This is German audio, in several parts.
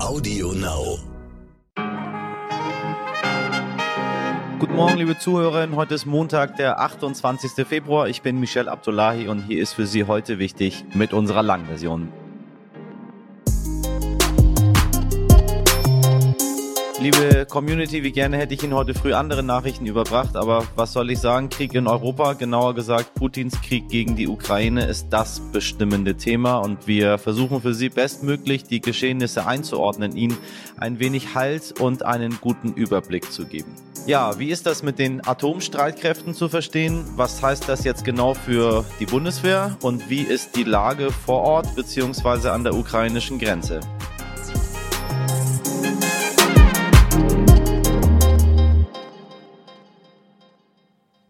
Audio Now. Guten Morgen, liebe Zuhörerinnen. Heute ist Montag, der 28. Februar. Ich bin Michel Abdullahi und hier ist für Sie heute wichtig mit unserer Langversion. Liebe Community, wie gerne hätte ich Ihnen heute früh andere Nachrichten überbracht, aber was soll ich sagen? Krieg in Europa, genauer gesagt Putins Krieg gegen die Ukraine ist das bestimmende Thema und wir versuchen für Sie bestmöglich die Geschehnisse einzuordnen, Ihnen ein wenig Halt und einen guten Überblick zu geben. Ja, wie ist das mit den Atomstreitkräften zu verstehen? Was heißt das jetzt genau für die Bundeswehr und wie ist die Lage vor Ort bzw. an der ukrainischen Grenze?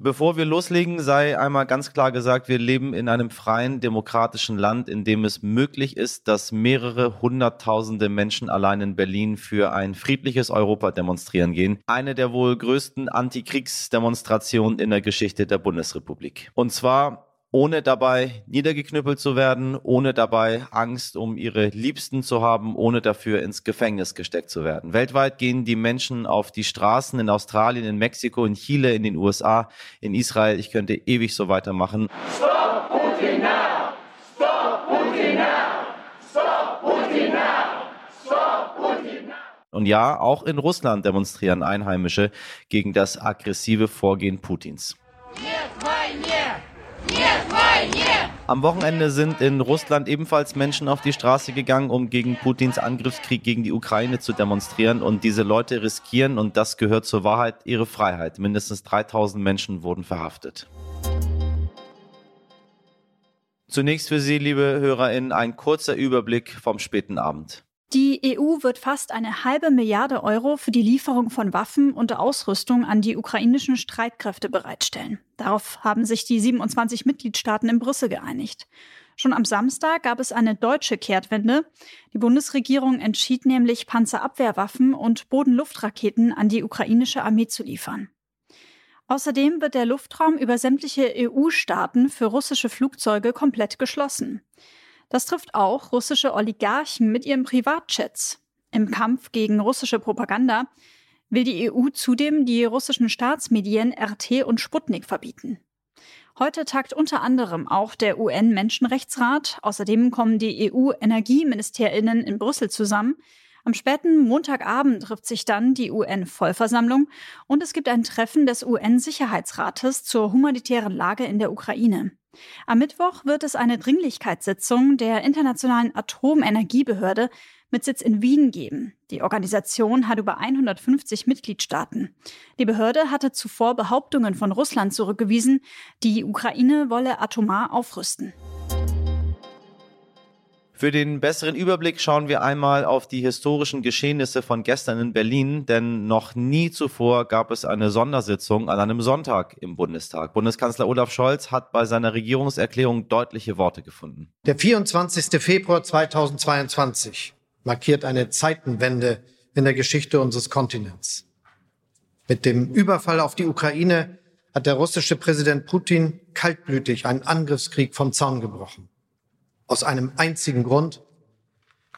Bevor wir loslegen, sei einmal ganz klar gesagt, wir leben in einem freien, demokratischen Land, in dem es möglich ist, dass mehrere hunderttausende Menschen allein in Berlin für ein friedliches Europa demonstrieren gehen. Eine der wohl größten Antikriegsdemonstrationen in der Geschichte der Bundesrepublik. Und zwar ohne dabei niedergeknüppelt zu werden, ohne dabei Angst um ihre Liebsten zu haben, ohne dafür ins Gefängnis gesteckt zu werden. Weltweit gehen die Menschen auf die Straßen in Australien, in Mexiko, in Chile, in den USA, in Israel. Ich könnte ewig so weitermachen. Stop Putin now! Stop Putin now! Stop Putin now! Stop Putin! Und ja, auch in Russland demonstrieren Einheimische gegen das aggressive Vorgehen Putins. Am Wochenende sind in Russland ebenfalls Menschen auf die Straße gegangen, um gegen Putins Angriffskrieg gegen die Ukraine zu demonstrieren. Und diese Leute riskieren, und das gehört zur Wahrheit, ihre Freiheit. Mindestens 3000 Menschen wurden verhaftet. Zunächst für Sie, liebe HörerInnen, ein kurzer Überblick vom späten Abend. Die EU wird fast eine halbe Milliarde Euro für die Lieferung von Waffen und Ausrüstung an die ukrainischen Streitkräfte bereitstellen. Darauf haben sich die 27 Mitgliedstaaten in Brüssel geeinigt. Schon am Samstag gab es eine deutsche Kehrtwende. Die Bundesregierung entschied nämlich, Panzerabwehrwaffen und Bodenluftraketen an die ukrainische Armee zu liefern. Außerdem wird der Luftraum über sämtliche EU-Staaten für russische Flugzeuge komplett geschlossen. Das trifft auch russische Oligarchen mit ihren Privatjets. Im Kampf gegen russische Propaganda will die EU zudem die russischen Staatsmedien RT und Sputnik verbieten. Heute tagt unter anderem auch der UN-Menschenrechtsrat. Außerdem kommen die EU-Energieministerinnen in Brüssel zusammen. Am späten Montagabend trifft sich dann die UN-Vollversammlung und es gibt ein Treffen des UN-Sicherheitsrates zur humanitären Lage in der Ukraine. Am Mittwoch wird es eine Dringlichkeitssitzung der Internationalen Atomenergiebehörde mit Sitz in Wien geben. Die Organisation hat über 150 Mitgliedstaaten. Die Behörde hatte zuvor Behauptungen von Russland zurückgewiesen, die Ukraine wolle atomar aufrüsten. Für den besseren Überblick schauen wir einmal auf die historischen Geschehnisse von gestern in Berlin, denn noch nie zuvor gab es eine Sondersitzung an einem Sonntag im Bundestag. Bundeskanzler Olaf Scholz hat bei seiner Regierungserklärung deutliche Worte gefunden. Der 24. Februar 2022 markiert eine Zeitenwende in der Geschichte unseres Kontinents. Mit dem Überfall auf die Ukraine hat der russische Präsident Putin kaltblütig einen Angriffskrieg vom Zaun gebrochen. Aus einem einzigen Grund.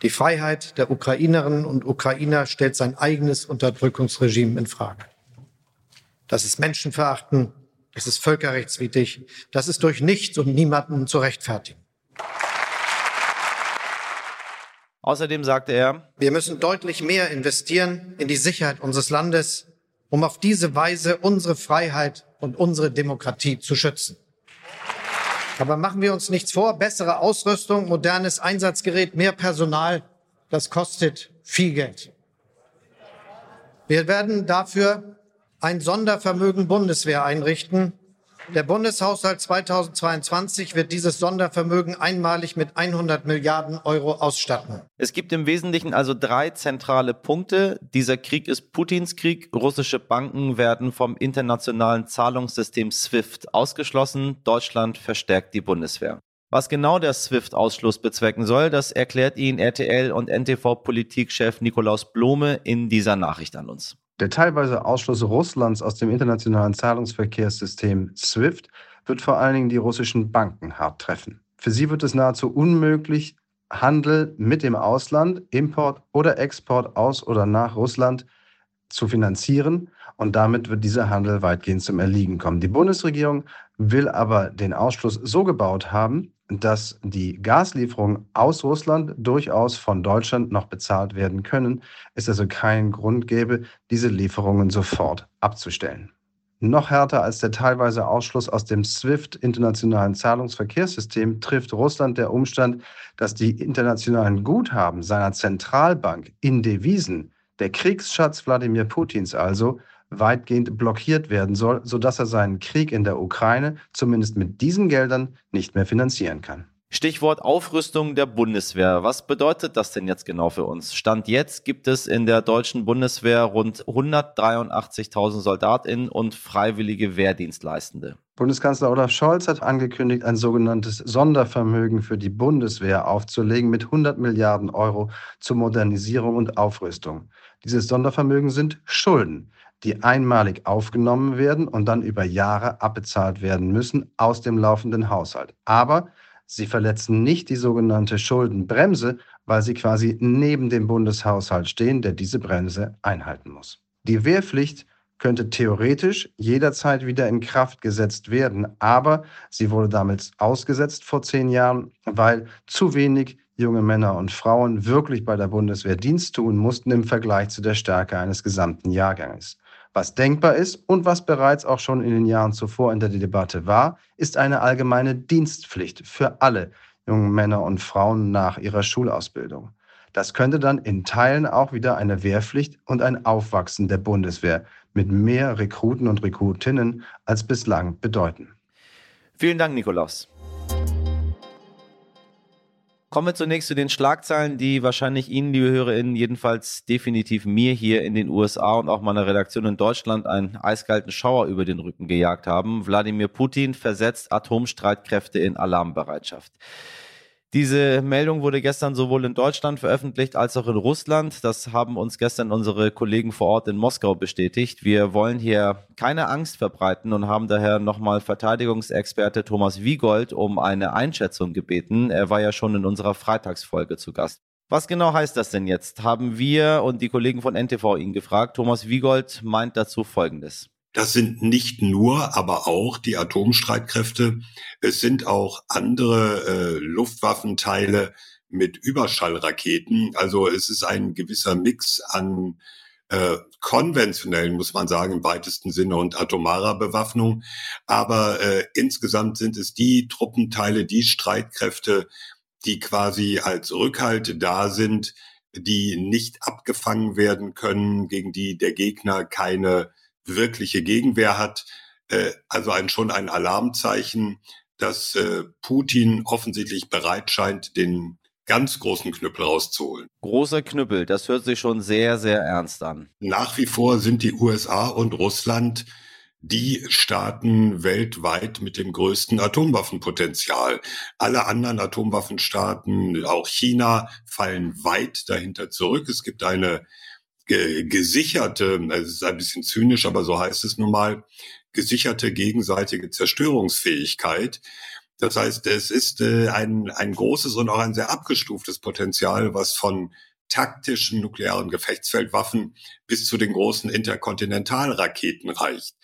Die Freiheit der Ukrainerinnen und Ukrainer stellt sein eigenes Unterdrückungsregime in Frage. Das ist Menschenverachten, das ist völkerrechtswidrig, das ist durch nichts und niemanden zu rechtfertigen. Außerdem sagte er, wir müssen deutlich mehr investieren in die Sicherheit unseres Landes, um auf diese Weise unsere Freiheit und unsere Demokratie zu schützen. Aber machen wir uns nichts vor, bessere Ausrüstung, modernes Einsatzgerät, mehr Personal, das kostet viel Geld. Wir werden dafür ein Sondervermögen Bundeswehr einrichten, der Bundeshaushalt 2022 wird dieses Sondervermögen einmalig mit 100 Milliarden Euro ausstatten. Es gibt im Wesentlichen also drei zentrale Punkte. Dieser Krieg ist Putins Krieg. Russische Banken werden vom internationalen Zahlungssystem SWIFT ausgeschlossen. Deutschland verstärkt die Bundeswehr. Was genau der SWIFT-Ausschluss bezwecken soll, das erklärt Ihnen RTL und NTV-Politikchef Nikolaus Blome in dieser Nachricht an uns. Der teilweise Ausschluss Russlands aus dem internationalen Zahlungsverkehrssystem SWIFT wird vor allen Dingen die russischen Banken hart treffen. Für sie wird es nahezu unmöglich, Handel mit dem Ausland, Import oder Export aus oder nach Russland zu finanzieren. Und damit wird dieser Handel weitgehend zum Erliegen kommen. Die Bundesregierung will aber den Ausschluss so gebaut haben, dass die Gaslieferungen aus Russland durchaus von Deutschland noch bezahlt werden können, es also keinen Grund gäbe, diese Lieferungen sofort abzustellen. Noch härter als der teilweise Ausschluss aus dem SWIFT internationalen Zahlungsverkehrssystem trifft Russland der Umstand, dass die internationalen Guthaben seiner Zentralbank in Devisen, der Kriegsschatz Wladimir Putins also, weitgehend blockiert werden soll, sodass er seinen Krieg in der Ukraine zumindest mit diesen Geldern nicht mehr finanzieren kann. Stichwort Aufrüstung der Bundeswehr. Was bedeutet das denn jetzt genau für uns? Stand jetzt gibt es in der deutschen Bundeswehr rund 183.000 Soldatinnen und freiwillige Wehrdienstleistende. Bundeskanzler Olaf Scholz hat angekündigt, ein sogenanntes Sondervermögen für die Bundeswehr aufzulegen mit 100 Milliarden Euro zur Modernisierung und Aufrüstung. Dieses Sondervermögen sind Schulden, die einmalig aufgenommen werden und dann über Jahre abbezahlt werden müssen aus dem laufenden Haushalt. Aber Sie verletzen nicht die sogenannte Schuldenbremse, weil sie quasi neben dem Bundeshaushalt stehen, der diese Bremse einhalten muss. Die Wehrpflicht könnte theoretisch jederzeit wieder in Kraft gesetzt werden, aber sie wurde damals ausgesetzt vor zehn Jahren, weil zu wenig junge Männer und Frauen wirklich bei der Bundeswehr Dienst tun mussten im Vergleich zu der Stärke eines gesamten Jahrganges. Was denkbar ist und was bereits auch schon in den Jahren zuvor in der Debatte war, ist eine allgemeine Dienstpflicht für alle jungen Männer und Frauen nach ihrer Schulausbildung. Das könnte dann in Teilen auch wieder eine Wehrpflicht und ein Aufwachsen der Bundeswehr mit mehr Rekruten und Rekrutinnen als bislang bedeuten. Vielen Dank, Nikolaus. Kommen wir zunächst zu den Schlagzeilen, die wahrscheinlich Ihnen, liebe HörerInnen, jedenfalls definitiv mir hier in den USA und auch meiner Redaktion in Deutschland einen eiskalten Schauer über den Rücken gejagt haben. Wladimir Putin versetzt Atomstreitkräfte in Alarmbereitschaft. Diese Meldung wurde gestern sowohl in Deutschland veröffentlicht als auch in Russland. Das haben uns gestern unsere Kollegen vor Ort in Moskau bestätigt. Wir wollen hier keine Angst verbreiten und haben daher nochmal Verteidigungsexperte Thomas Wiegold um eine Einschätzung gebeten. Er war ja schon in unserer Freitagsfolge zu Gast. Was genau heißt das denn jetzt? Haben wir und die Kollegen von NTV ihn gefragt. Thomas Wiegold meint dazu Folgendes. Das sind nicht nur, aber auch die Atomstreitkräfte. Es sind auch andere äh, Luftwaffenteile mit Überschallraketen. Also es ist ein gewisser Mix an äh, konventionellen, muss man sagen, im weitesten Sinne und atomarer Bewaffnung. Aber äh, insgesamt sind es die Truppenteile, die Streitkräfte, die quasi als Rückhalt da sind, die nicht abgefangen werden können, gegen die der Gegner keine wirkliche Gegenwehr hat. Äh, also ein, schon ein Alarmzeichen, dass äh, Putin offensichtlich bereit scheint, den ganz großen Knüppel rauszuholen. Großer Knüppel, das hört sich schon sehr, sehr ernst an. Nach wie vor sind die USA und Russland die Staaten weltweit mit dem größten Atomwaffenpotenzial. Alle anderen Atomwaffenstaaten, auch China, fallen weit dahinter zurück. Es gibt eine gesicherte, es ist ein bisschen zynisch, aber so heißt es nun mal, gesicherte gegenseitige Zerstörungsfähigkeit. Das heißt, es ist äh, ein, ein großes und auch ein sehr abgestuftes Potenzial, was von taktischen nuklearen Gefechtsfeldwaffen bis zu den großen Interkontinentalraketen reicht.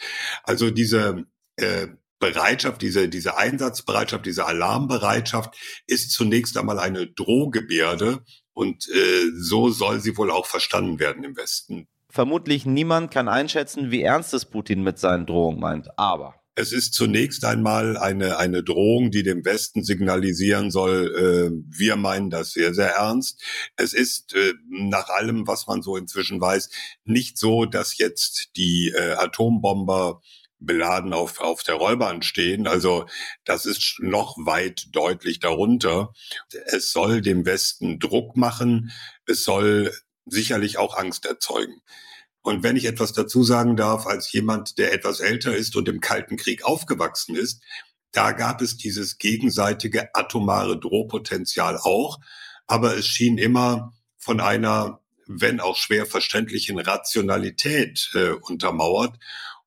Also diese äh, Bereitschaft, diese, diese Einsatzbereitschaft, diese Alarmbereitschaft ist zunächst einmal eine Drohgebärde und äh, so soll sie wohl auch verstanden werden im Westen. Vermutlich niemand kann einschätzen, wie ernst es Putin mit seinen Drohungen meint. Aber es ist zunächst einmal eine, eine Drohung, die dem Westen signalisieren soll, äh, wir meinen das sehr, sehr ernst. Es ist äh, nach allem, was man so inzwischen weiß, nicht so, dass jetzt die äh, Atombomber beladen auf, auf der Rollbahn stehen. Also das ist noch weit deutlich darunter. Es soll dem Westen Druck machen. Es soll sicherlich auch Angst erzeugen. Und wenn ich etwas dazu sagen darf, als jemand, der etwas älter ist und im Kalten Krieg aufgewachsen ist, da gab es dieses gegenseitige atomare Drohpotenzial auch. Aber es schien immer von einer, wenn auch schwer verständlichen Rationalität äh, untermauert.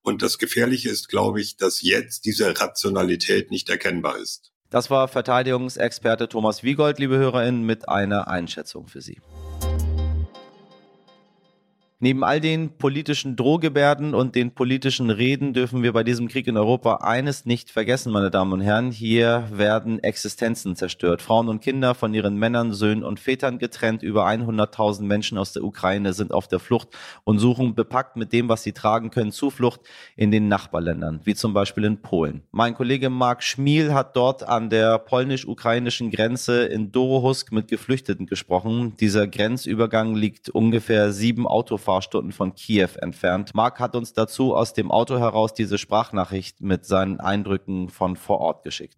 Und das Gefährliche ist, glaube ich, dass jetzt diese Rationalität nicht erkennbar ist. Das war Verteidigungsexperte Thomas Wiegold, liebe HörerInnen, mit einer Einschätzung für Sie. Neben all den politischen Drohgebärden und den politischen Reden dürfen wir bei diesem Krieg in Europa eines nicht vergessen, meine Damen und Herren. Hier werden Existenzen zerstört. Frauen und Kinder von ihren Männern, Söhnen und Vätern getrennt. Über 100.000 Menschen aus der Ukraine sind auf der Flucht und suchen bepackt mit dem, was sie tragen können, Zuflucht in den Nachbarländern, wie zum Beispiel in Polen. Mein Kollege Marc Schmiel hat dort an der polnisch-ukrainischen Grenze in Dorohusk mit Geflüchteten gesprochen. Dieser Grenzübergang liegt ungefähr sieben Autofahrten Fahrstunden von Kiew entfernt. Marc hat uns dazu aus dem Auto heraus diese Sprachnachricht mit seinen Eindrücken von vor Ort geschickt.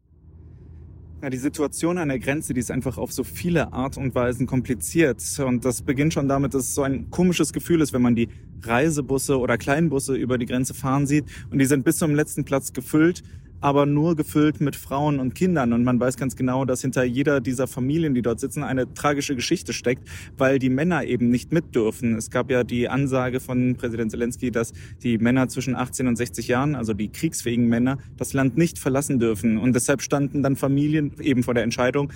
Ja, die Situation an der Grenze, die ist einfach auf so viele Art und Weisen kompliziert. Und das beginnt schon damit, dass es so ein komisches Gefühl ist, wenn man die Reisebusse oder Kleinbusse über die Grenze fahren sieht. Und die sind bis zum letzten Platz gefüllt aber nur gefüllt mit Frauen und Kindern. Und man weiß ganz genau, dass hinter jeder dieser Familien, die dort sitzen, eine tragische Geschichte steckt, weil die Männer eben nicht mit dürfen. Es gab ja die Ansage von Präsident Zelensky, dass die Männer zwischen 18 und 60 Jahren, also die kriegsfähigen Männer, das Land nicht verlassen dürfen. Und deshalb standen dann Familien eben vor der Entscheidung,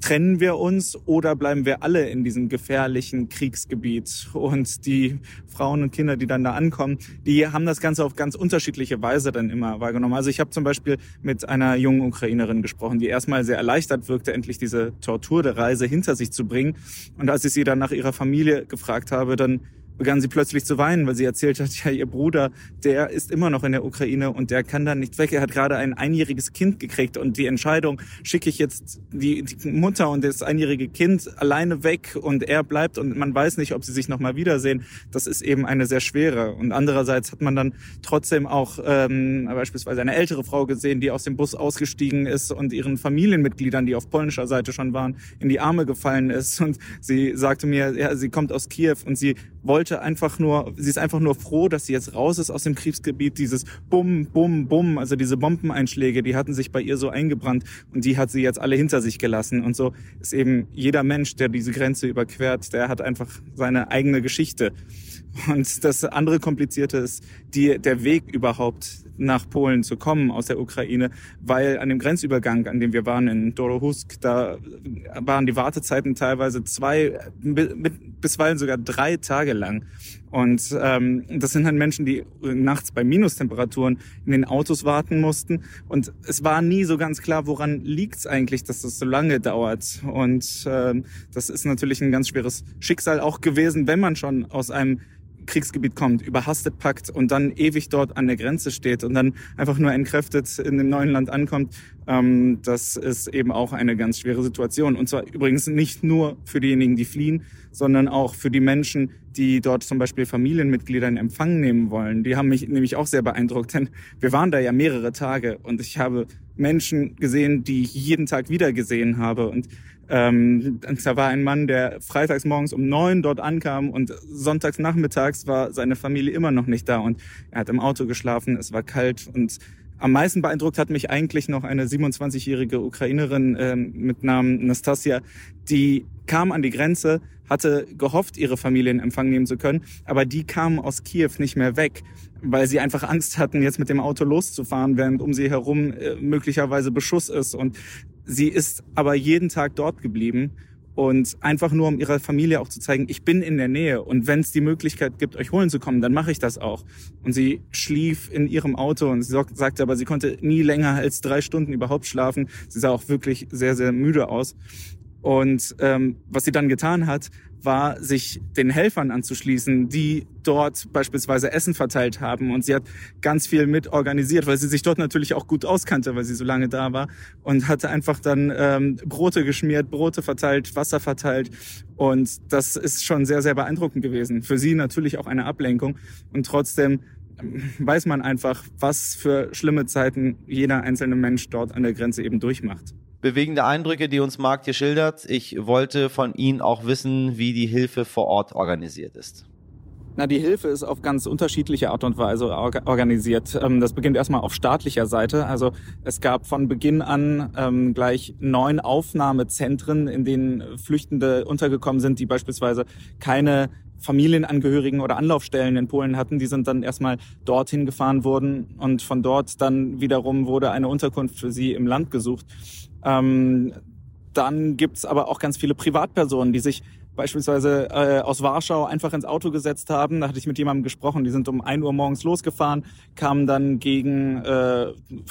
trennen wir uns oder bleiben wir alle in diesem gefährlichen Kriegsgebiet? Und die Frauen und Kinder, die dann da ankommen, die haben das Ganze auf ganz unterschiedliche Weise dann immer wahrgenommen. Also ich habe zum Beispiel mit einer jungen Ukrainerin gesprochen, die erstmal sehr erleichtert wirkte, endlich diese Tortur der Reise hinter sich zu bringen. Und als ich sie dann nach ihrer Familie gefragt habe, dann begann sie plötzlich zu weinen, weil sie erzählt hat, ja, ihr Bruder, der ist immer noch in der Ukraine und der kann dann nicht weg. Er hat gerade ein einjähriges Kind gekriegt und die Entscheidung, schicke ich jetzt die, die Mutter und das einjährige Kind alleine weg und er bleibt und man weiß nicht, ob sie sich nochmal wiedersehen, das ist eben eine sehr schwere. Und andererseits hat man dann trotzdem auch ähm, beispielsweise eine ältere Frau gesehen, die aus dem Bus ausgestiegen ist und ihren Familienmitgliedern, die auf polnischer Seite schon waren, in die Arme gefallen ist. Und sie sagte mir, ja, sie kommt aus Kiew und sie wollte einfach nur, sie ist einfach nur froh, dass sie jetzt raus ist aus dem Kriegsgebiet. Dieses Bum, Bum, Bum, also diese Bombeneinschläge, die hatten sich bei ihr so eingebrannt und die hat sie jetzt alle hinter sich gelassen. Und so ist eben jeder Mensch, der diese Grenze überquert, der hat einfach seine eigene Geschichte. Und das andere Komplizierte ist die, der Weg überhaupt nach Polen zu kommen aus der Ukraine, weil an dem Grenzübergang, an dem wir waren in Dorohusk, da waren die Wartezeiten teilweise zwei, bisweilen sogar drei Tage lang. Und ähm, das sind dann Menschen, die nachts bei Minustemperaturen in den Autos warten mussten. Und es war nie so ganz klar, woran liegt es eigentlich, dass das so lange dauert. Und ähm, das ist natürlich ein ganz schweres Schicksal auch gewesen, wenn man schon aus einem Kriegsgebiet kommt, überhastet packt und dann ewig dort an der Grenze steht und dann einfach nur entkräftet in dem neuen Land ankommt, ähm, das ist eben auch eine ganz schwere Situation. Und zwar übrigens nicht nur für diejenigen, die fliehen, sondern auch für die Menschen, die dort zum Beispiel Familienmitglieder in Empfang nehmen wollen. Die haben mich nämlich auch sehr beeindruckt, denn wir waren da ja mehrere Tage und ich habe Menschen gesehen, die ich jeden Tag wieder gesehen habe und ähm, da war ein Mann, der freitags morgens um neun dort ankam und sonntags nachmittags war seine Familie immer noch nicht da und er hat im Auto geschlafen, es war kalt und am meisten beeindruckt hat mich eigentlich noch eine 27-jährige Ukrainerin ähm, mit Namen Nastasia, die kam an die Grenze, hatte gehofft, ihre Familie in Empfang nehmen zu können, aber die kamen aus Kiew nicht mehr weg, weil sie einfach Angst hatten, jetzt mit dem Auto loszufahren, während um sie herum äh, möglicherweise Beschuss ist. Und Sie ist aber jeden Tag dort geblieben und einfach nur, um ihrer Familie auch zu zeigen, ich bin in der Nähe und wenn es die Möglichkeit gibt, euch holen zu kommen, dann mache ich das auch. Und sie schlief in ihrem Auto und sie sagte aber, sie konnte nie länger als drei Stunden überhaupt schlafen. Sie sah auch wirklich sehr, sehr müde aus. Und ähm, was sie dann getan hat, war, sich den Helfern anzuschließen, die dort beispielsweise Essen verteilt haben. Und sie hat ganz viel mit organisiert, weil sie sich dort natürlich auch gut auskannte, weil sie so lange da war. Und hatte einfach dann ähm, Brote geschmiert, Brote verteilt, Wasser verteilt. Und das ist schon sehr, sehr beeindruckend gewesen. Für sie natürlich auch eine Ablenkung. Und trotzdem ähm, weiß man einfach, was für schlimme Zeiten jeder einzelne Mensch dort an der Grenze eben durchmacht bewegende Eindrücke, die uns Marc hier schildert. Ich wollte von Ihnen auch wissen, wie die Hilfe vor Ort organisiert ist. Na, die Hilfe ist auf ganz unterschiedliche Art und Weise organisiert. Ähm, das beginnt erstmal auf staatlicher Seite. Also es gab von Beginn an ähm, gleich neun Aufnahmezentren, in denen Flüchtende untergekommen sind, die beispielsweise keine Familienangehörigen oder Anlaufstellen in Polen hatten, die sind dann erstmal dorthin gefahren worden und von dort dann wiederum wurde eine Unterkunft für sie im Land gesucht. Ähm, dann gibt's aber auch ganz viele Privatpersonen, die sich beispielsweise äh, aus Warschau einfach ins Auto gesetzt haben. Da hatte ich mit jemandem gesprochen, die sind um ein Uhr morgens losgefahren, kamen dann gegen äh,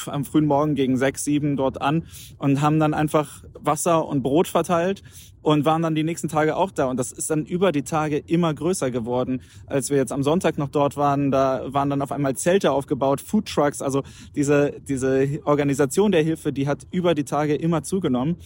am frühen Morgen gegen sechs, sieben dort an und haben dann einfach Wasser und Brot verteilt und waren dann die nächsten Tage auch da. Und das ist dann über die Tage immer größer geworden. Als wir jetzt am Sonntag noch dort waren, da waren dann auf einmal Zelte aufgebaut, Food Trucks, also diese, diese Organisation der Hilfe, die hat über die Tage immer zugenommen.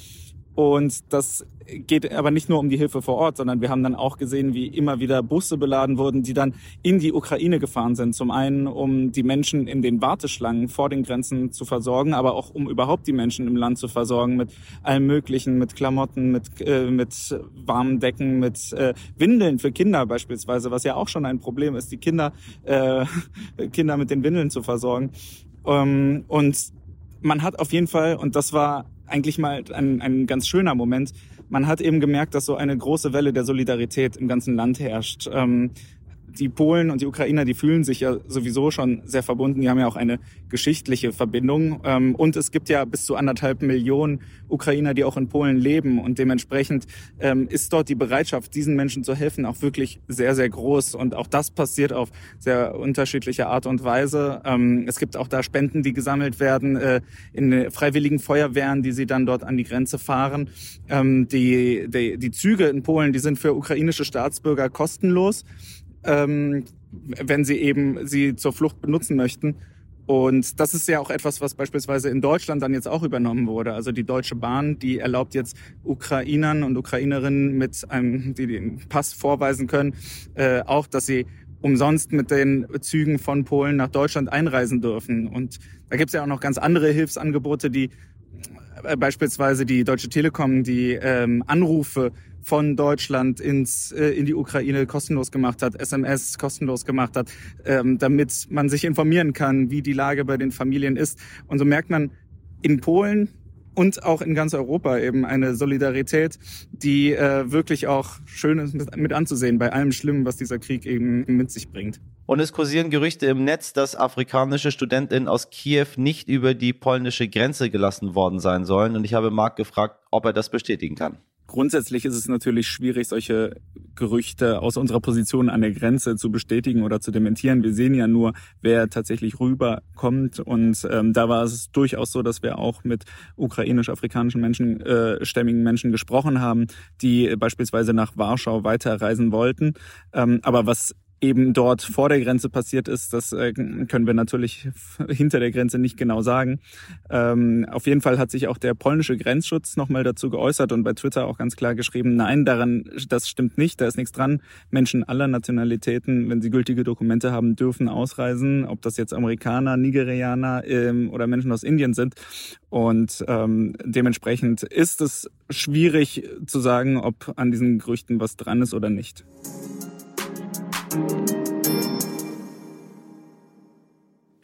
Und das geht aber nicht nur um die Hilfe vor Ort, sondern wir haben dann auch gesehen, wie immer wieder Busse beladen wurden, die dann in die Ukraine gefahren sind. Zum einen, um die Menschen in den Warteschlangen vor den Grenzen zu versorgen, aber auch um überhaupt die Menschen im Land zu versorgen mit allem Möglichen, mit Klamotten, mit, äh, mit warmen Decken, mit äh, Windeln für Kinder beispielsweise, was ja auch schon ein Problem ist, die Kinder, äh, Kinder mit den Windeln zu versorgen. Ähm, und man hat auf jeden Fall, und das war eigentlich mal ein, ein ganz schöner Moment. Man hat eben gemerkt, dass so eine große Welle der Solidarität im ganzen Land herrscht. Ähm, die Polen und die Ukrainer, die fühlen sich ja sowieso schon sehr verbunden. Die haben ja auch eine geschichtliche Verbindung. Ähm, und es gibt ja bis zu anderthalb Millionen Ukrainer, die auch in Polen leben. Und dementsprechend ähm, ist dort die Bereitschaft, diesen Menschen zu helfen, auch wirklich sehr, sehr groß. Und auch das passiert auf sehr unterschiedliche Art und Weise. Ähm, es gibt auch da Spenden, die gesammelt werden äh, in freiwilligen Feuerwehren, die sie dann dort an die Grenze fahren. Die, die, die Züge in Polen, die sind für ukrainische Staatsbürger kostenlos ähm, wenn sie eben sie zur Flucht benutzen möchten. Und das ist ja auch etwas, was beispielsweise in Deutschland dann jetzt auch übernommen wurde. Also die Deutsche Bahn, die erlaubt jetzt Ukrainern und Ukrainerinnen mit einem, die den Pass vorweisen können, äh, auch, dass sie umsonst mit den Zügen von Polen nach Deutschland einreisen dürfen. Und da gibt es ja auch noch ganz andere Hilfsangebote, die äh, beispielsweise die Deutsche Telekom, die ähm, Anrufe von Deutschland ins, äh, in die Ukraine kostenlos gemacht hat, SMS kostenlos gemacht hat, ähm, damit man sich informieren kann, wie die Lage bei den Familien ist. Und so merkt man in Polen und auch in ganz Europa eben eine Solidarität, die äh, wirklich auch schön ist mit, mit anzusehen bei allem Schlimmen, was dieser Krieg eben mit sich bringt. Und es kursieren Gerüchte im Netz, dass afrikanische Studentinnen aus Kiew nicht über die polnische Grenze gelassen worden sein sollen. Und ich habe Marc gefragt, ob er das bestätigen kann. Grundsätzlich ist es natürlich schwierig, solche Gerüchte aus unserer Position an der Grenze zu bestätigen oder zu dementieren. Wir sehen ja nur, wer tatsächlich rüberkommt. Und ähm, da war es durchaus so, dass wir auch mit ukrainisch-afrikanischen Menschen, äh, stämmigen Menschen gesprochen haben, die beispielsweise nach Warschau weiterreisen wollten. Ähm, aber was eben dort vor der Grenze passiert ist, das äh, können wir natürlich hinter der Grenze nicht genau sagen. Ähm, auf jeden Fall hat sich auch der polnische Grenzschutz nochmal dazu geäußert und bei Twitter auch ganz klar geschrieben, nein, daran, das stimmt nicht, da ist nichts dran. Menschen aller Nationalitäten, wenn sie gültige Dokumente haben, dürfen ausreisen, ob das jetzt Amerikaner, Nigerianer ähm, oder Menschen aus Indien sind. Und ähm, dementsprechend ist es schwierig zu sagen, ob an diesen Gerüchten was dran ist oder nicht.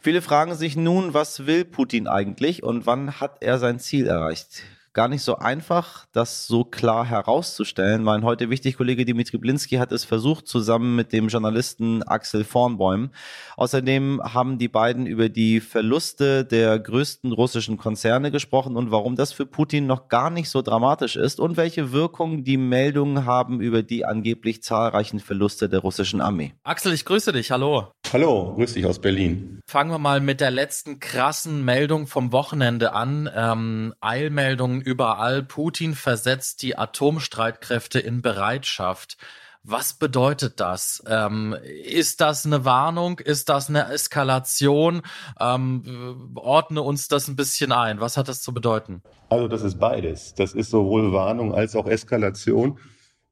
Viele fragen sich nun, was will Putin eigentlich und wann hat er sein Ziel erreicht? Gar nicht so einfach, das so klar herauszustellen. Mein heute wichtig Kollege Dimitri Blinski hat es versucht, zusammen mit dem Journalisten Axel Vornbäum. Außerdem haben die beiden über die Verluste der größten russischen Konzerne gesprochen und warum das für Putin noch gar nicht so dramatisch ist und welche Wirkung die Meldungen haben über die angeblich zahlreichen Verluste der russischen Armee. Axel, ich grüße dich. Hallo. Hallo, grüß dich aus Berlin. Fangen wir mal mit der letzten krassen Meldung vom Wochenende an. Ähm, Eilmeldung überall, Putin versetzt die Atomstreitkräfte in Bereitschaft. Was bedeutet das? Ähm, ist das eine Warnung? Ist das eine Eskalation? Ähm, ordne uns das ein bisschen ein. Was hat das zu bedeuten? Also das ist beides. Das ist sowohl Warnung als auch Eskalation.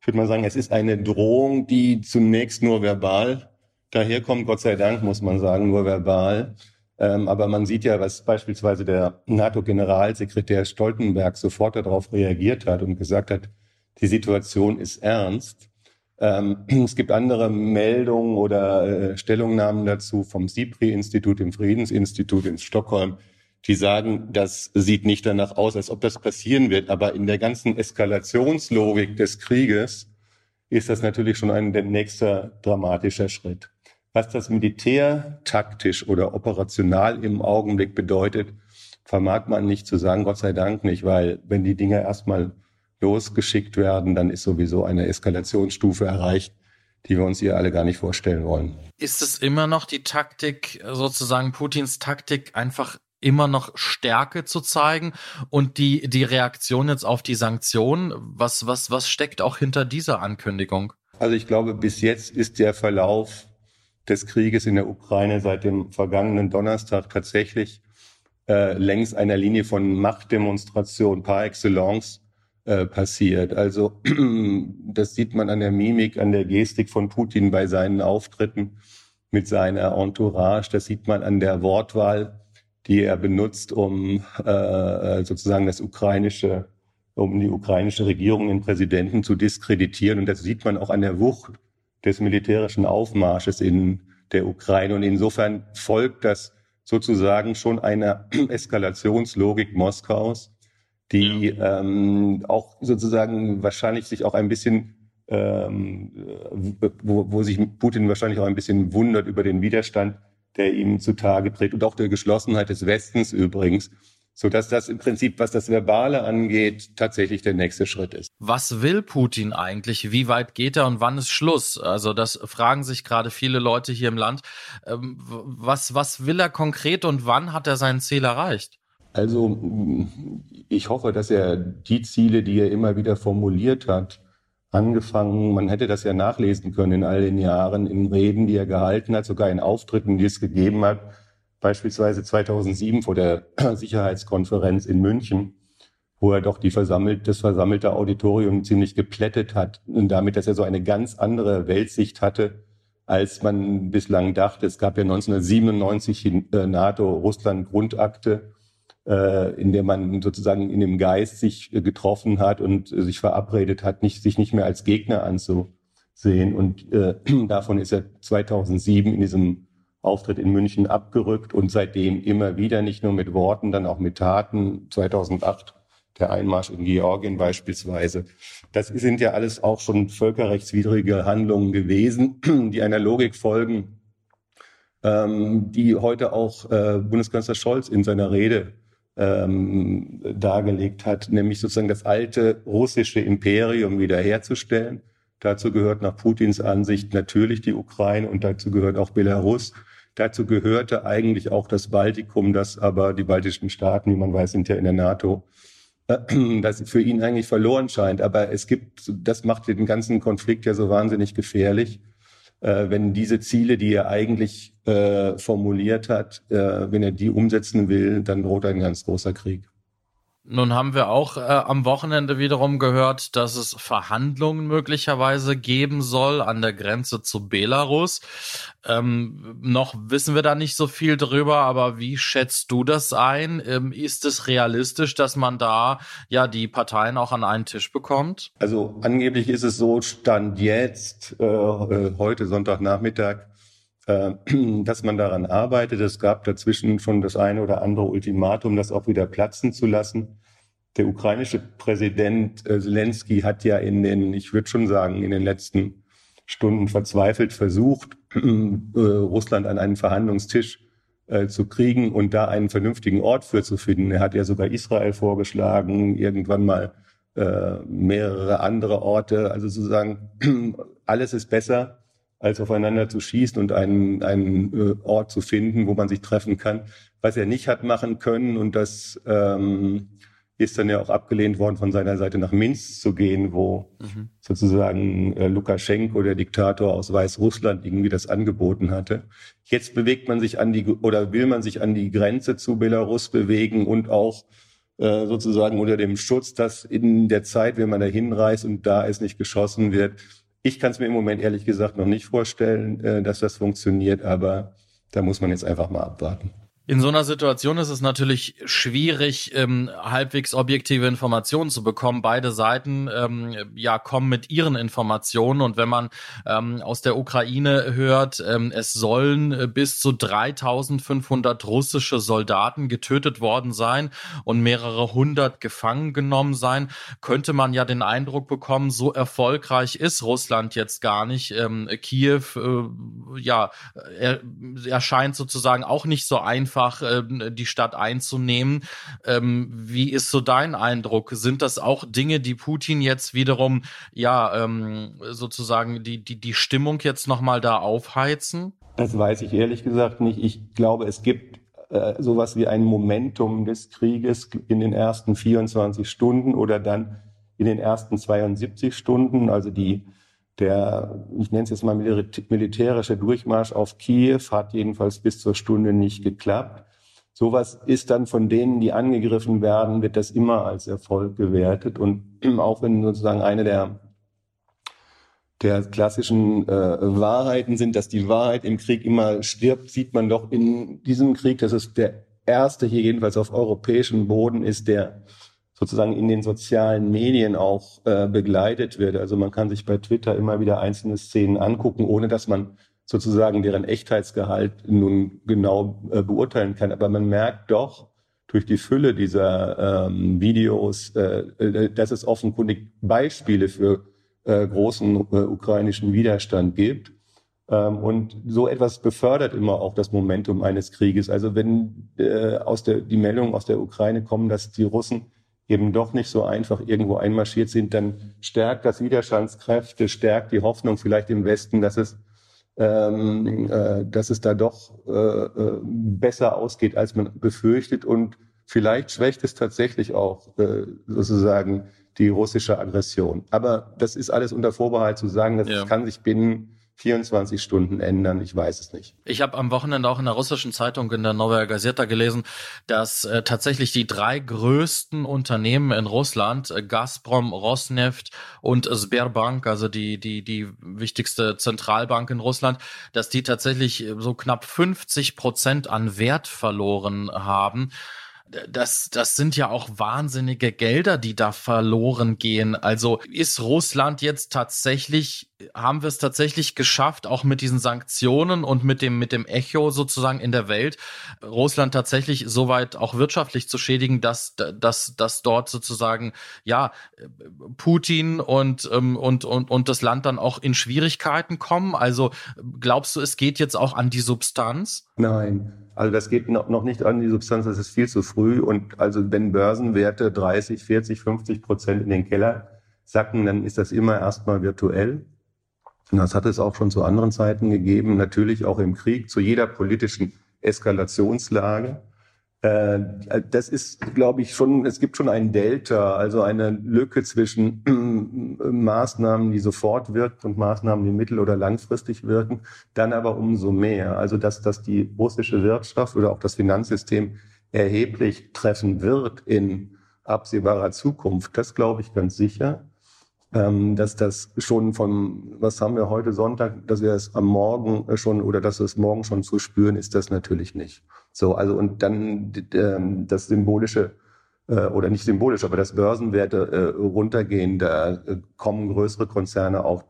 Ich würde mal sagen, es ist eine Drohung, die zunächst nur verbal daherkommt. Gott sei Dank muss man sagen, nur verbal. Ähm, aber man sieht ja, was beispielsweise der NATO-Generalsekretär Stoltenberg sofort darauf reagiert hat und gesagt hat, die Situation ist ernst. Ähm, es gibt andere Meldungen oder äh, Stellungnahmen dazu vom SIPRI-Institut, dem Friedensinstitut in Stockholm, die sagen, das sieht nicht danach aus, als ob das passieren wird. Aber in der ganzen Eskalationslogik des Krieges ist das natürlich schon ein nächster dramatischer Schritt. Was das Militär taktisch oder operational im Augenblick bedeutet, vermag man nicht zu sagen, Gott sei Dank nicht, weil wenn die Dinge erstmal losgeschickt werden, dann ist sowieso eine Eskalationsstufe erreicht, die wir uns hier alle gar nicht vorstellen wollen. Ist es immer noch die Taktik, sozusagen Putins Taktik, einfach immer noch Stärke zu zeigen und die, die Reaktion jetzt auf die Sanktionen, was, was, was steckt auch hinter dieser Ankündigung? Also ich glaube, bis jetzt ist der Verlauf des Krieges in der Ukraine seit dem vergangenen Donnerstag tatsächlich äh, längs einer Linie von Machtdemonstration par excellence äh, passiert. Also das sieht man an der Mimik, an der Gestik von Putin bei seinen Auftritten mit seiner Entourage. Das sieht man an der Wortwahl, die er benutzt, um äh, sozusagen das ukrainische, um die ukrainische Regierung, den Präsidenten zu diskreditieren. Und das sieht man auch an der Wucht des militärischen Aufmarsches in der Ukraine. Und insofern folgt das sozusagen schon einer Eskalationslogik Moskaus, die ähm, auch sozusagen wahrscheinlich sich auch ein bisschen, ähm, wo, wo sich Putin wahrscheinlich auch ein bisschen wundert über den Widerstand, der ihm zutage tritt und auch der Geschlossenheit des Westens übrigens, so dass das im Prinzip, was das Verbale angeht, tatsächlich der nächste Schritt ist. Was will Putin eigentlich? Wie weit geht er und wann ist Schluss? Also das fragen sich gerade viele Leute hier im Land. Ähm, was, was will er konkret und wann hat er sein Ziel erreicht? Also ich hoffe, dass er die Ziele, die er immer wieder formuliert hat, angefangen, man hätte das ja nachlesen können in all den Jahren, in Reden, die er gehalten hat, sogar in Auftritten, die es gegeben hat, beispielsweise 2007 vor der Sicherheitskonferenz in München, wo er doch die versammelt, das versammelte Auditorium ziemlich geplättet hat und damit, dass er so eine ganz andere Weltsicht hatte, als man bislang dachte. Es gab ja 1997 in äh, NATO-Russland-Grundakte, äh, in der man sozusagen in dem Geist sich äh, getroffen hat und sich verabredet hat, nicht, sich nicht mehr als Gegner anzusehen. Und davon ist er 2007 in diesem Auftritt in München abgerückt und seitdem immer wieder, nicht nur mit Worten, dann auch mit Taten. 2008 der Einmarsch in Georgien beispielsweise. Das sind ja alles auch schon völkerrechtswidrige Handlungen gewesen, die einer Logik folgen, ähm, die heute auch äh, Bundeskanzler Scholz in seiner Rede ähm, dargelegt hat, nämlich sozusagen das alte russische Imperium wiederherzustellen. Dazu gehört nach Putins Ansicht natürlich die Ukraine und dazu gehört auch Belarus. Dazu gehörte eigentlich auch das Baltikum, das aber die baltischen Staaten, wie man weiß, sind ja in der NATO, äh, das für ihn eigentlich verloren scheint. Aber es gibt, das macht den ganzen Konflikt ja so wahnsinnig gefährlich äh, wenn diese Ziele, die er eigentlich äh, formuliert hat, wenn er die umsetzen will, dann droht ein ganz großer Krieg. Nun haben wir auch äh, am Wochenende wiederum gehört, dass es Verhandlungen möglicherweise geben soll an der Grenze zu Belarus. Ähm, noch wissen wir da nicht so viel drüber, aber wie schätzt du das ein? Ähm, ist es realistisch, dass man da ja die Parteien auch an einen Tisch bekommt? Also angeblich ist es so, stand jetzt äh, äh heute Sonntagnachmittag, äh, dass man daran arbeitet. Es gab dazwischen schon das eine oder andere Ultimatum, das auch wieder platzen zu lassen. Der ukrainische Präsident äh, Zelensky hat ja in den, ich würde schon sagen, in den letzten Stunden verzweifelt versucht, äh, Russland an einen Verhandlungstisch zu kriegen und da einen vernünftigen Ort für zu finden. Er hat ja sogar Israel vorgeschlagen, irgendwann mal mehrere andere Orte. Also sozusagen, alles ist besser als aufeinander zu schießen und einen, einen äh, Ort zu finden, wo man sich treffen kann. Was er nicht hat machen können, und das ähm, ist dann ja auch abgelehnt worden, von seiner Seite nach Minsk zu gehen, wo mhm. sozusagen äh, Lukaschenko, der Diktator aus Weißrussland, irgendwie das angeboten hatte. Jetzt bewegt man sich an die oder will man sich an die Grenze zu Belarus bewegen und auch äh, sozusagen unter dem Schutz, dass in der Zeit, wenn man da hinreist und da es nicht geschossen wird, ich kann es mir im Moment ehrlich gesagt noch nicht vorstellen, äh, dass das funktioniert, aber da muss man jetzt einfach mal abwarten. In so einer Situation ist es natürlich schwierig, ähm, halbwegs objektive Informationen zu bekommen. Beide Seiten ähm, ja kommen mit ihren Informationen und wenn man ähm, aus der Ukraine hört, ähm, es sollen äh, bis zu 3.500 russische Soldaten getötet worden sein und mehrere hundert gefangen genommen sein, könnte man ja den Eindruck bekommen, so erfolgreich ist Russland jetzt gar nicht. Ähm, Kiew, äh, ja, er, erscheint sozusagen auch nicht so einfach einfach, äh, die Stadt einzunehmen. Ähm, wie ist so dein Eindruck? Sind das auch Dinge, die Putin jetzt wiederum, ja, ähm, sozusagen die, die, die Stimmung jetzt nochmal da aufheizen? Das weiß ich ehrlich gesagt nicht. Ich glaube, es gibt äh, sowas wie ein Momentum des Krieges in den ersten 24 Stunden oder dann in den ersten 72 Stunden. Also die, der, ich nenne es jetzt mal militärische Durchmarsch auf Kiew hat jedenfalls bis zur Stunde nicht geklappt. Sowas ist dann von denen, die angegriffen werden, wird das immer als Erfolg gewertet. Und auch wenn sozusagen eine der der klassischen äh, Wahrheiten sind, dass die Wahrheit im Krieg immer stirbt, sieht man doch in diesem Krieg, dass es der erste hier jedenfalls auf europäischem Boden ist, der sozusagen in den sozialen Medien auch äh, begleitet wird. Also man kann sich bei Twitter immer wieder einzelne Szenen angucken, ohne dass man sozusagen deren Echtheitsgehalt nun genau äh, beurteilen kann. Aber man merkt doch durch die Fülle dieser ähm, Videos, äh, äh dass es offenkundig Beispiele für äh, großen äh, ukrainischen Widerstand gibt. Ähm, und so etwas befördert immer auch das Momentum eines Krieges. Also wenn äh, aus der, die Meldungen aus der Ukraine kommen, dass die Russen eben doch nicht so einfach irgendwo einmarschiert sind, dann stärkt das Widerstandskräfte, stärkt die Hoffnung vielleicht im Westen, dass es ähm, äh, dass es da doch äh, äh, besser ausgeht, als man befürchtet. Und vielleicht schwächt es tatsächlich auch äh, sozusagen die russische Aggression. Aber das ist alles unter Vorbehalt zu sagen, das ja. kann sich binnen 24 Stunden ändern. Ich weiß es nicht. Ich habe am Wochenende auch in der russischen Zeitung in der Novaya Gazeta gelesen, dass äh, tatsächlich die drei größten Unternehmen in Russland, äh, Gazprom, Rosneft und Sberbank, also die, die, die wichtigste Zentralbank in Russland, dass die tatsächlich so knapp 50 Prozent an Wert verloren haben das, das sind ja auch wahnsinnige Gelder, die da verloren gehen. Also ist Russland jetzt tatsächlich, haben wir es tatsächlich geschafft, auch mit diesen Sanktionen und mit dem, mit dem Echo sozusagen in der Welt, Russland tatsächlich soweit auch wirtschaftlich zu schädigen, dass, dass, dass dort sozusagen, ja, Putin und, ähm, und, und, und das Land dann auch in Schwierigkeiten kommen? Also glaubst du, es geht jetzt auch an die Substanz? Nein. Also das geht noch nicht an die Substanz, das ist viel zu früh. Und also wenn Börsenwerte 30, 40, 50 Prozent in den Keller sacken, dann ist das immer erstmal virtuell. Und das hat es auch schon zu anderen Zeiten gegeben, natürlich auch im Krieg, zu jeder politischen Eskalationslage. Äh, das ist, glaube ich, schon, es gibt schon ein Delta, also eine Lücke zwischen Maßnahmen, die sofort wirken und Maßnahmen, die mittel- oder langfristig wirken, dann aber umso mehr. Also, dass, dass die russische Wirtschaft oder auch das Finanzsystem erheblich treffen wird in absehbarer Zukunft, das glaube ich ganz sicher. Ähm, dass das schon von, was haben wir heute Sonntag, dass wir es am Morgen schon oder dass wir es morgen schon zu spüren, ist das natürlich nicht. So, also und dann ähm, das symbolische äh, oder nicht symbolisch, aber dass Börsenwerte äh, runtergehen, da äh, kommen größere Konzerne auch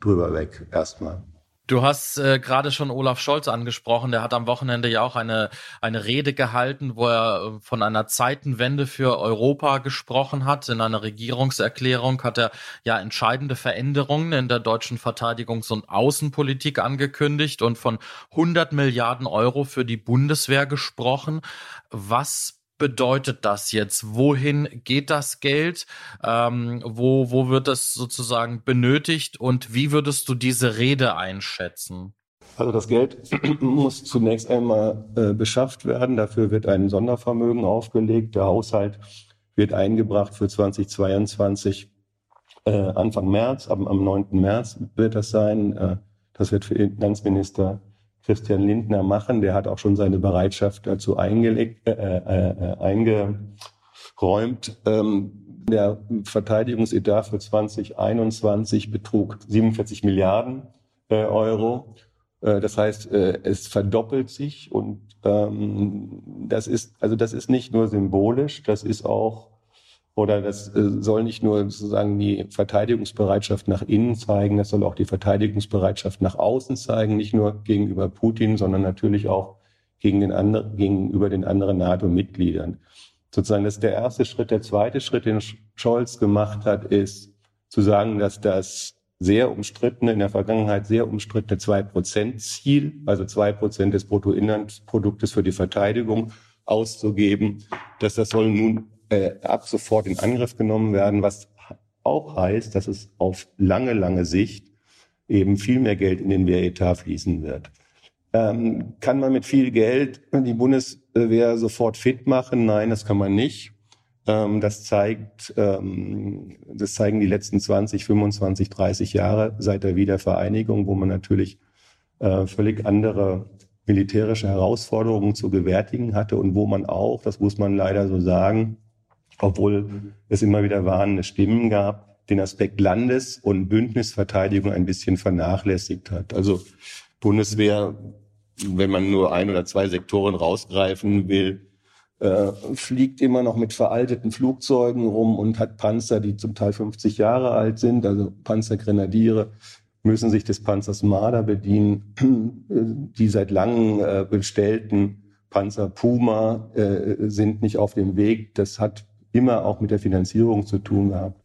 drüber weg erstmal. Du hast äh, gerade schon Olaf Scholz angesprochen. Der hat am Wochenende ja auch eine, eine Rede gehalten, wo er äh, von einer Zeitenwende für Europa gesprochen hat. In einer Regierungserklärung hat er ja entscheidende Veränderungen in der deutschen Verteidigungs- und Außenpolitik angekündigt und von 100 Milliarden Euro für die Bundeswehr gesprochen. Was bedeutet das jetzt? Wohin geht das Geld? Ähm, wo, wo wird es sozusagen benötigt? Und wie würdest du diese Rede einschätzen? Also das Geld muss zunächst einmal äh, beschafft werden. Dafür wird ein Sondervermögen aufgelegt. Der Haushalt wird eingebracht für 2022 äh, Anfang März. Am, am 9. März wird das sein. Äh, das wird für Finanzminister Christian Lindner machen. Der hat auch schon seine Bereitschaft dazu eingelegt, äh, äh, äh, eingeräumt. Ähm, der Verteidigungsetat für 2021 betrug 47 Milliarden äh, Euro. Äh, das heißt, äh, es verdoppelt sich und ähm, das ist also das ist nicht nur symbolisch, das ist auch oder das äh, soll nicht nur sozusagen die Verteidigungsbereitschaft nach innen zeigen, das soll auch die Verteidigungsbereitschaft nach außen zeigen, nicht nur gegenüber Putin, sondern natürlich auch gegen den anderen, gegenüber den anderen NATO-Mitgliedern. Sozusagen, das ist der erste Schritt. Der zweite Schritt, den Scholz gemacht hat, ist zu sagen, dass das sehr umstrittene, in der Vergangenheit sehr umstrittene 2-Prozent-Ziel, also 2 Prozent des Bruttoinlandsproduktes für die Verteidigung auszugeben, dass das soll nun äh, ab sofort in Angriff genommen werden, was auch heißt, dass es auf lange, lange Sicht eben viel mehr Geld in den Wehretat fließen wird. Ähm, kann man mit viel Geld die Bundeswehr sofort fit machen? Nein, das kann man nicht. Ähm, das zeigt, ähm, das zeigen die letzten 20, 25, 30 Jahre seit der Wiedervereinigung, wo man natürlich äh, völlig andere militärische Herausforderungen zu gewärtigen hatte und wo man auch, das muss man leider so sagen, obwohl es immer wieder warnende Stimmen gab, den Aspekt Landes- und Bündnisverteidigung ein bisschen vernachlässigt hat. Also Bundeswehr, wenn man nur ein oder zwei Sektoren rausgreifen will, äh, fliegt immer noch mit veralteten Flugzeugen rum und hat Panzer, die zum Teil 50 Jahre alt sind, also Panzergrenadiere müssen sich des Panzers Marder bedienen, die seit langem äh, bestellten Panzer Puma äh, sind nicht auf dem Weg. Das hat immer auch mit der Finanzierung zu tun gehabt.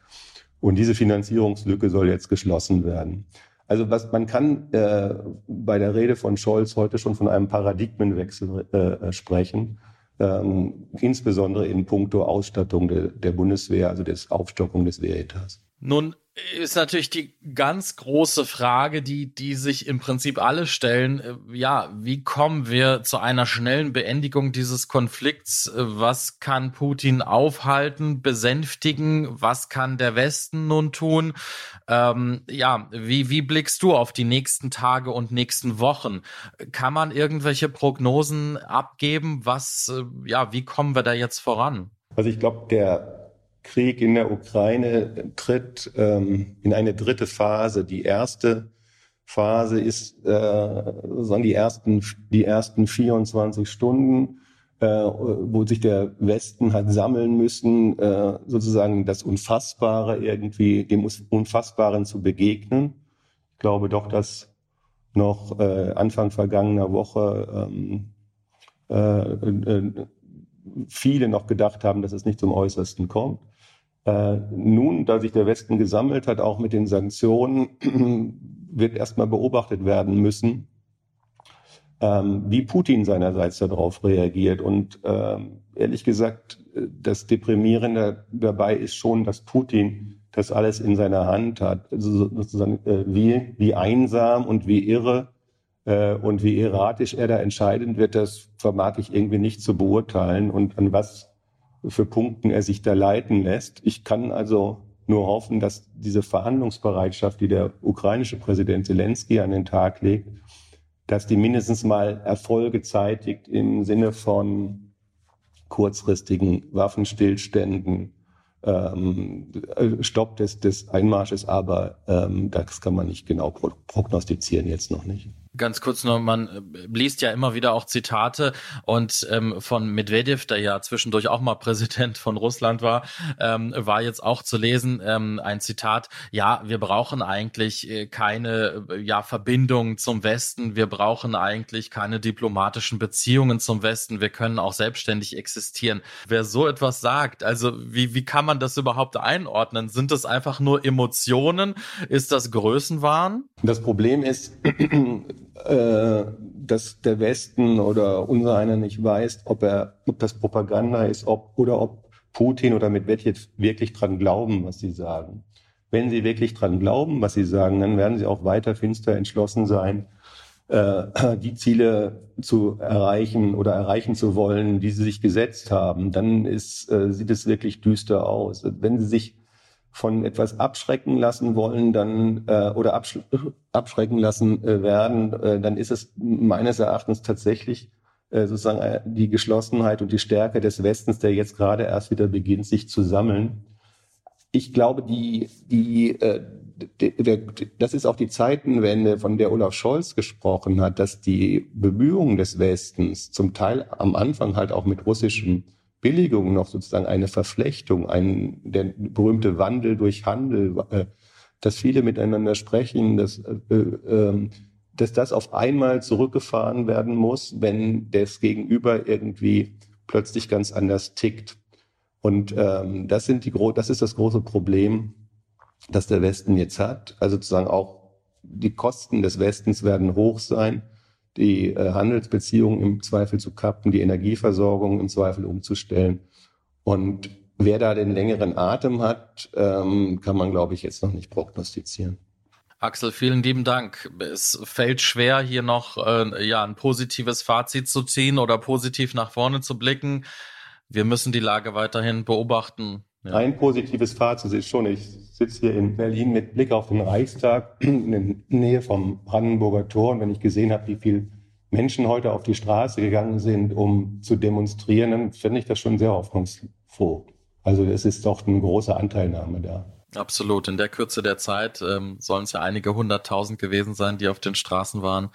Und diese Finanzierungslücke soll jetzt geschlossen werden. Also was man kann äh, bei der Rede von Scholz heute schon von einem Paradigmenwechsel äh, äh sprechen, ähm, insbesondere in puncto Ausstattung de, der Bundeswehr, also des Aufstockung des Wehretats. Nun ist natürlich die ganz große Frage, die, die sich im Prinzip alle stellen. Äh, ja, wie kommen wir zu einer schnellen Beendigung dieses Konflikts? Äh, was kann Putin aufhalten, besänftigen? Was kann der Westen nun tun? Ähm, ja, wie, wie blickst du auf die nächsten Tage und nächsten Wochen? Kann man irgendwelche Prognosen abgeben? Was, äh, ja, wie kommen wir da jetzt voran? Also ich glaube, der Krieg in der Ukraine tritt ähm, in eine dritte Phase. Die erste Phase ist äh, sozusagen die ersten, die ersten 24 Stunden, äh, wo sich der Westen hat sammeln müssen, äh, sozusagen das Unfassbare irgendwie, dem Unfassbaren zu begegnen. Ich glaube doch, dass noch äh, Anfang vergangener Woche ähm, äh, äh, viele noch gedacht haben, dass es nicht zum Äußersten kommt. Äh, nun, da sich der Westen gesammelt hat, auch mit den Sanktionen, wird erstmal beobachtet werden müssen, ähm, wie Putin seinerseits darauf reagiert. Und ähm, ehrlich gesagt, das Deprimierende dabei ist schon, dass Putin das alles in seiner Hand hat. Also sozusagen, äh, wie, wie einsam und wie irre äh, und wie erratisch er da entscheidend wird, das vermag ich irgendwie nicht zu beurteilen. Und an was für Punkten er sich da leiten lässt. Ich kann also nur hoffen, dass diese Verhandlungsbereitschaft, die der ukrainische Präsident Zelensky an den Tag legt, dass die mindestens mal Erfolge zeitigt im Sinne von kurzfristigen Waffenstillständen, ähm, Stopp des, des Einmarsches, aber ähm, das kann man nicht genau prognostizieren, jetzt noch nicht. Ganz kurz noch, man äh, liest ja immer wieder auch Zitate und ähm, von Medvedev, der ja zwischendurch auch mal Präsident von Russland war, ähm, war jetzt auch zu lesen ähm, ein Zitat, ja, wir brauchen eigentlich äh, keine äh, ja, Verbindung zum Westen, wir brauchen eigentlich keine diplomatischen Beziehungen zum Westen, wir können auch selbstständig existieren. Wer so etwas sagt, also wie, wie kann man das überhaupt einordnen? Sind das einfach nur Emotionen? Ist das Größenwahn? Das Problem ist, äh, dass der Westen oder unser einer nicht weiß, ob er, ob das Propaganda ist, ob oder ob Putin oder Medvedev wirklich dran glauben, was sie sagen. Wenn sie wirklich dran glauben, was sie sagen, dann werden sie auch weiter finster entschlossen sein, äh, die Ziele zu erreichen oder erreichen zu wollen, die sie sich gesetzt haben. Dann ist, äh, sieht es wirklich düster aus. Wenn sie sich von etwas abschrecken lassen wollen, dann äh, oder absch abschrecken lassen äh, werden, äh, dann ist es meines Erachtens tatsächlich äh, sozusagen äh, die Geschlossenheit und die Stärke des Westens, der jetzt gerade erst wieder beginnt, sich zu sammeln. Ich glaube, die, die, äh, das ist auch die Zeitenwende, von der Olaf Scholz gesprochen hat, dass die Bemühungen des Westens zum Teil am Anfang halt auch mit russischem Billigung noch sozusagen eine Verflechtung, ein, der berühmte Wandel durch Handel, äh, dass viele miteinander sprechen, dass, äh, äh, dass das auf einmal zurückgefahren werden muss, wenn das Gegenüber irgendwie plötzlich ganz anders tickt. Und ähm, das sind die das ist das große Problem, das der Westen jetzt hat. Also sozusagen auch die Kosten des Westens werden hoch sein, die äh, Handelsbeziehungen im Zweifel zu kappen, die Energieversorgung im Zweifel umzustellen. Und wer da den längeren Atem hat, ähm, kann man, glaube ich, jetzt noch nicht prognostizieren. Axel, vielen lieben Dank. Es fällt schwer, hier noch äh, ja, ein positives Fazit zu ziehen oder positiv nach vorne zu blicken. Wir müssen die Lage weiterhin beobachten. Ja. Ein positives Fazit ist schon, ich sitze hier in Berlin mit Blick auf den Reichstag in der Nähe vom Brandenburger Tor und wenn ich gesehen habe, wie viele Menschen heute auf die Straße gegangen sind, um zu demonstrieren, dann finde ich das schon sehr hoffnungsfroh. Also es ist doch eine große Anteilnahme da. Absolut. In der Kürze der Zeit ähm, sollen es ja einige hunderttausend gewesen sein, die auf den Straßen waren.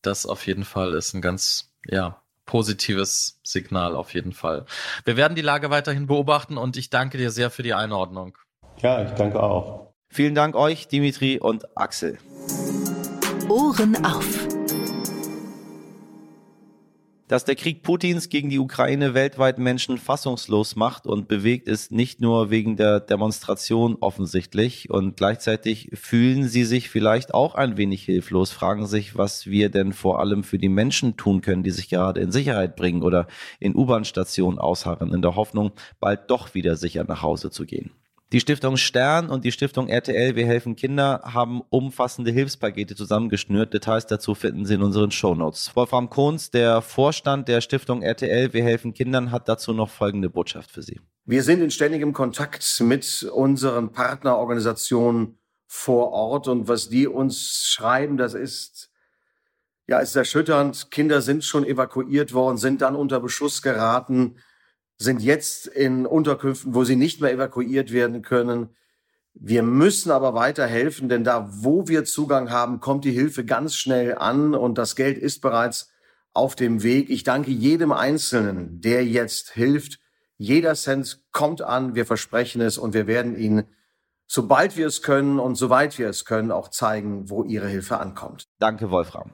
Das auf jeden Fall ist ein ganz, ja, positives Signal auf jeden Fall. Wir werden die Lage weiterhin beobachten und ich danke dir sehr für die Einordnung. Ja, ich danke auch. Vielen Dank euch, Dimitri und Axel. Ohren auf. Dass der Krieg Putins gegen die Ukraine weltweit Menschen fassungslos macht und bewegt, ist nicht nur wegen der Demonstration offensichtlich und gleichzeitig fühlen sie sich vielleicht auch ein wenig hilflos, fragen sich, was wir denn vor allem für die Menschen tun können, die sich gerade in Sicherheit bringen oder in U-Bahn-Stationen ausharren, in der Hoffnung, bald doch wieder sicher nach Hause zu gehen. Die Stiftung Stern und die Stiftung RTL Wir helfen Kinder haben umfassende Hilfspakete zusammengeschnürt. Details dazu finden Sie in unseren Shownotes. Wolfram Kohns, der Vorstand der Stiftung RTL Wir helfen Kindern, hat dazu noch folgende Botschaft für Sie. Wir sind in ständigem Kontakt mit unseren Partnerorganisationen vor Ort und was die uns schreiben, das ist ja, ist erschütternd. Kinder sind schon evakuiert worden, sind dann unter Beschuss geraten sind jetzt in Unterkünften, wo sie nicht mehr evakuiert werden können. Wir müssen aber weiter helfen, denn da, wo wir Zugang haben, kommt die Hilfe ganz schnell an und das Geld ist bereits auf dem Weg. Ich danke jedem Einzelnen, der jetzt hilft. Jeder Cent kommt an, wir versprechen es und wir werden Ihnen, sobald wir es können und soweit wir es können, auch zeigen, wo Ihre Hilfe ankommt. Danke, Wolfram.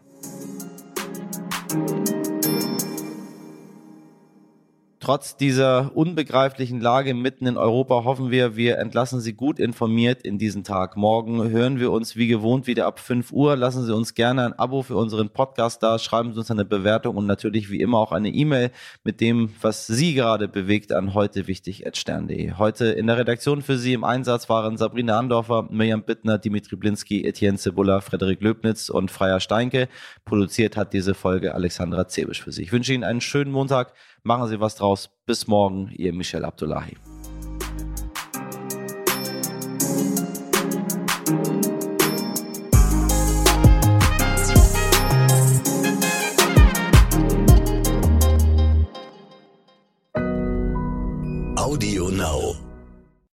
Trotz dieser unbegreiflichen Lage mitten in Europa hoffen wir, wir entlassen Sie gut informiert in diesen Tag. Morgen hören wir uns wie gewohnt wieder ab 5 Uhr. Lassen Sie uns gerne ein Abo für unseren Podcast da, schreiben Sie uns eine Bewertung und natürlich wie immer auch eine E-Mail mit dem, was Sie gerade bewegt, an heute wichtig stern.de. Heute in der Redaktion für Sie im Einsatz waren Sabrina Andorfer, Mirjam Bittner, Dimitri Blinski, Etienne Cebula, Frederik Löbnitz und Freier Steinke. Produziert hat diese Folge Alexandra Zebisch für Sie. Ich wünsche Ihnen einen schönen Montag. Machen Sie was draus. Bis morgen, Ihr Michel Abdullahi. Audio Now.